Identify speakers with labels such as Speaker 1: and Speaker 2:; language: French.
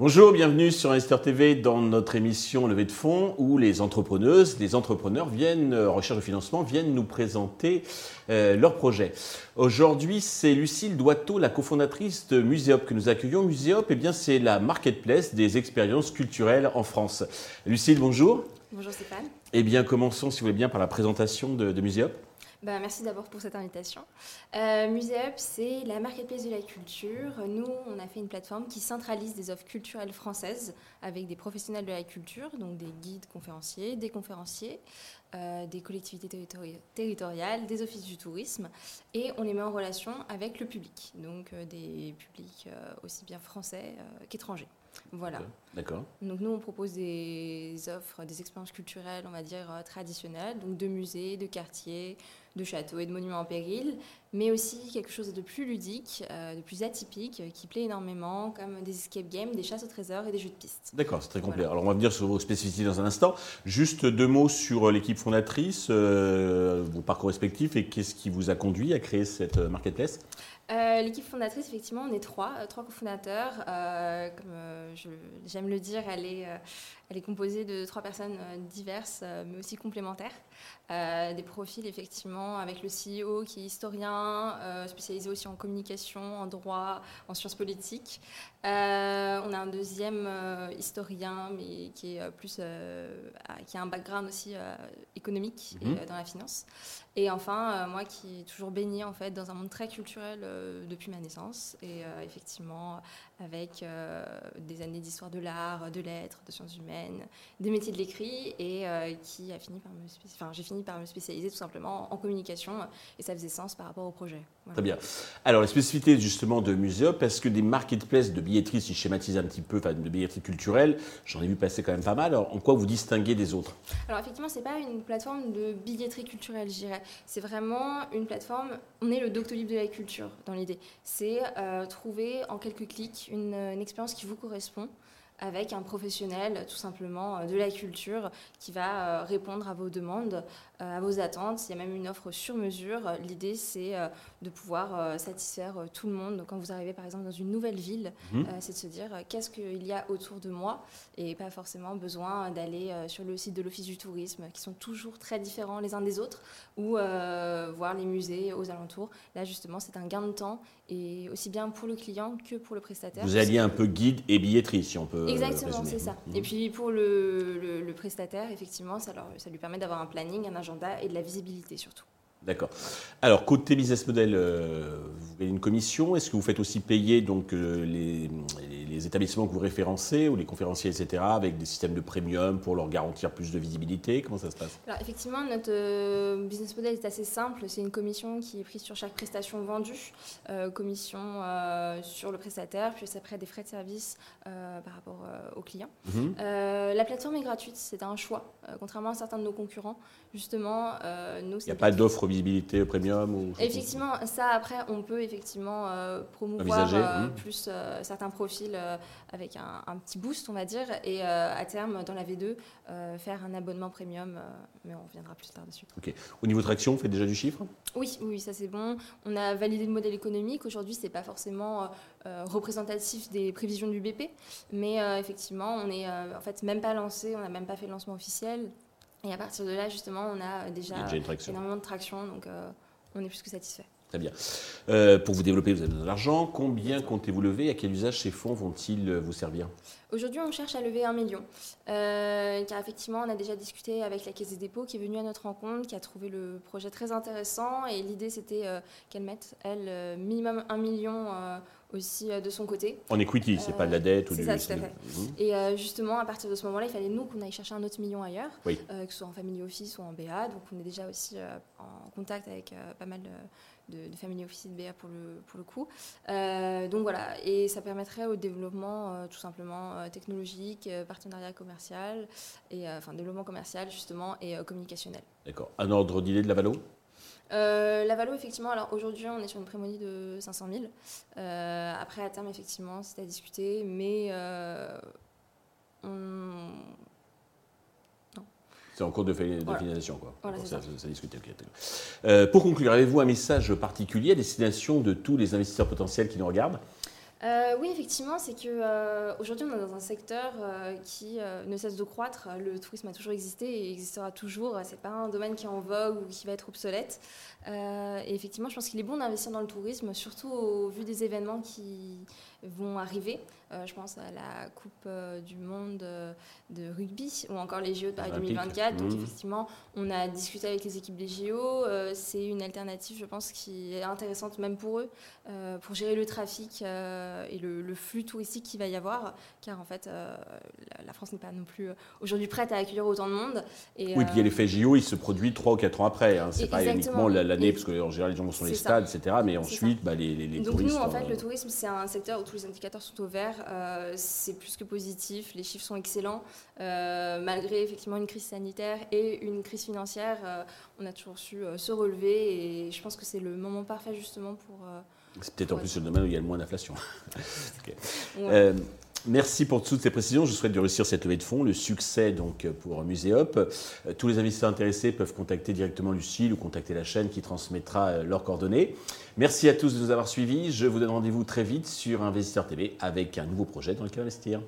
Speaker 1: Bonjour, bienvenue sur Investor TV dans notre émission Levée de fonds où les entrepreneuses, les entrepreneurs viennent, euh, recherche de financement, viennent nous présenter euh, leurs projets. Aujourd'hui, c'est Lucille Doiteau, la cofondatrice de Muséop que nous accueillons. Muséop, eh bien, c'est la marketplace des expériences culturelles en France. Lucille, bonjour.
Speaker 2: Bonjour Stéphane.
Speaker 1: Eh bien, commençons, si vous voulez bien, par la présentation de, de Muséop.
Speaker 2: Bah, merci d'abord pour cette invitation. Euh, Muséup, c'est la marketplace de la culture. Nous, on a fait une plateforme qui centralise des offres culturelles françaises avec des professionnels de la culture, donc des guides conférenciers, des conférenciers, euh, des collectivités territoriales, des offices du tourisme, et on les met en relation avec le public, donc euh, des publics euh, aussi bien français qu'étrangers. Voilà.
Speaker 1: D'accord.
Speaker 2: Donc nous, on propose des offres, des expériences culturelles, on va dire, traditionnelles, donc de musées, de quartiers, de châteaux et de monuments en péril, mais aussi quelque chose de plus ludique, euh, de plus atypique, qui plaît énormément, comme des escape games, des chasses au trésor et des jeux de piste.
Speaker 1: D'accord, c'est très complet. Alors on va venir sur vos spécificités dans un instant. Juste deux mots sur l'équipe fondatrice, euh, vos parcours respectifs et qu'est-ce qui vous a conduit à créer cette euh, marketplace?
Speaker 2: Euh, l'équipe fondatrice, effectivement, on est trois, euh, trois cofondateurs. Euh, comme j'aime le dire, elle est, elle est composée de trois personnes diverses, mais aussi complémentaires. des profils, effectivement, avec le CEO qui est historien, spécialisé aussi en communication, en droit, en sciences politiques. on a un deuxième historien, mais qui est plus, qui a un background aussi économique et mhm. dans la finance. Et enfin, moi qui est toujours baignée en fait dans un monde très culturel euh, depuis ma naissance. Et euh, effectivement, avec euh, des années d'histoire de l'art, de lettres, de sciences humaines, des métiers de l'écrit, et qui a fini par me, enfin, j'ai fini par me spécialiser tout simplement en communication, et ça faisait sens par rapport au projet.
Speaker 1: Très bien. Alors, la spécificité justement de Muséop, parce que des marketplaces de billetterie, si je schématise un petit peu, enfin de billetterie culturelle, j'en ai vu passer quand même pas mal. Alors, en quoi vous distinguez des autres?
Speaker 2: Alors, effectivement, c'est pas une plateforme de billetterie culturelle, je dirais. C'est vraiment une plateforme, on est le Doctolib de la culture dans l'idée. C'est euh, trouver en quelques clics une, une expérience qui vous correspond avec un professionnel tout simplement euh, de la culture qui va euh, répondre à vos demandes, euh, à vos attentes. Il y a même une offre sur mesure. L'idée, c'est de pouvoir satisfaire tout le monde. quand vous arrivez par exemple dans une nouvelle ville, mhm. c'est de se dire qu'est-ce qu'il y a autour de moi et pas forcément besoin d'aller sur le site de l'Office du tourisme qui sont toujours très différents les uns des autres ou voir les musées aux alentours. Là, justement, c'est un gain de temps et aussi bien pour le client que pour le prestataire.
Speaker 1: Vous alliez un peu guide et billetterie, si on peut.
Speaker 2: Exactement, c'est ça. Et puis pour le, le, prestataire, effectivement, ça, leur, ça lui permet d'avoir un planning, un agenda et de la visibilité surtout.
Speaker 1: D'accord. Alors, côté business model, euh, vous avez une commission. Est-ce que vous faites aussi payer donc, euh, les, les, établissements que vous référencez ou les conférenciers, etc., avec des systèmes de premium pour leur garantir plus de visibilité Comment ça se passe?
Speaker 2: Alors, effectivement, notre euh, business model est assez simple. C'est une commission qui est prise sur chaque prestation vendue, commission sur le prestataire, puis après des frais de service par rapport au client. Mhm. la plateforme est gratuite, c'est un choix, contrairement à certains de nos concurrents. Justement, nous,
Speaker 1: Il n'y a pas d'offre visibilité premium ou
Speaker 2: Effectivement, ça après, on peut effectivement euh, promouvoir euh, hmm. plus euh, certains profils avec un, petit boost, on va dire, et à terme, dans la V2, faire un abonnement premium, mais on reviendra plus tard dessus.
Speaker 1: Ok. Au niveau de traction, on fait déjà du chiffre?
Speaker 2: Oui, oui, ça c'est bon. On a validé le modèle économique. Aujourd'hui, c'est pas forcément représentatif des prévisions du BP, mais effectivement, on est en fait même pas lancé, on n'a même pas fait le lancement officiel. Et à partir de là, justement, on a déjà, énormément de traction, donc euh, on est plus que satisfait.
Speaker 1: Très bien. Euh, pour vous développer, vous avez besoin d'argent. Combien comptez-vous lever? À quel usage ces fonds vont-ils vous servir?
Speaker 2: Aujourd'hui, on cherche à lever un million. Euh, car effectivement, on a déjà discuté avec la Caisse des dépôts qui est venue à notre rencontre, qui a trouvé le projet très intéressant. Et l'idée, c'était qu'elle mette, elle, minimum un million aussi euh, de son côté.
Speaker 1: En equity, c'est pas de la dette ou
Speaker 2: du... ça, tout à fait. Mhm. Et euh, justement, à partir de ce moment-là, il fallait nous qu'on aille chercher un autre million ailleurs, euh, que ce soit en family office ou en BA. Donc on est déjà aussi en contact avec pas mal de, de, family office et de BA pour le, pour le coup. donc voilà, et ça permettrait au développement tout simplement technologique, partenariat commercial, et, enfin développement commercial justement et communicationnel.
Speaker 1: D'accord. Un ordre d'idée de la Valo?
Speaker 2: Euh, la Valo, effectivement, alors aujourd'hui, on est sur une prémonie de 500 000. Euh, après, à terme, effectivement, c'est à discuter, mais euh, on...
Speaker 1: C'est en cours de, finalisation, quoi.
Speaker 2: Voilà, ça,
Speaker 1: ça, pour conclure, avez-vous un message particulier à destination de tous les investisseurs potentiels qui nous regardent?
Speaker 2: Euh, oui, effectivement, c'est que euh, aujourd'hui on est dans un secteur euh, qui ne cesse de croître. Le tourisme a toujours existé et existera toujours. C'est pas un domaine qui est en vogue ou qui va être obsolète. et effectivement, je pense qu'il est bon d'investir dans le tourisme, surtout au vu des événements qui vont arriver. Euh, je pense à la Coupe euh, du Monde euh, de rugby ou encore les JO de Paris 2024. Donc, mmh. effectivement, on a discuté avec les équipes des JO. c'est une alternative, je pense, qui est intéressante même pour eux, pour gérer le trafic et le, flux touristique qu'il va y avoir. Car en fait, la, France n'est pas non plus aujourd'hui prête à accueillir autant de monde.
Speaker 1: Et, oui, puis il y a l'effet JO, il se produit 3 ou 4 ans après. Hein. C'est pas uniquement l'année, parce qu'en général, les gens vont sur les stades, etc. Mais ensuite, bah, les, les,
Speaker 2: Donc, nous, en fait, le tourisme, c'est un secteur tous les indicateurs sont au vert. Euh, c'est plus que positif. Les chiffres sont excellents. Euh, malgré effectivement une crise sanitaire et une crise financière, euh, on a toujours su se relever et je pense que c'est le moment parfait justement pour.
Speaker 1: c'est peut-être en plus le domaine où il y a le moins d'inflation. Merci pour toutes ces précisions. Je souhaite de réussir cette levée de fonds, le succès donc pour Muséop. Tous les investisseurs intéressés peuvent contacter directement Lucille ou contacter la chaîne qui transmettra leurs coordonnées. Merci à tous de nous avoir suivis. Je vous donne rendez-vous très vite sur Investisseur TV avec un nouveau projet dans lequel investir.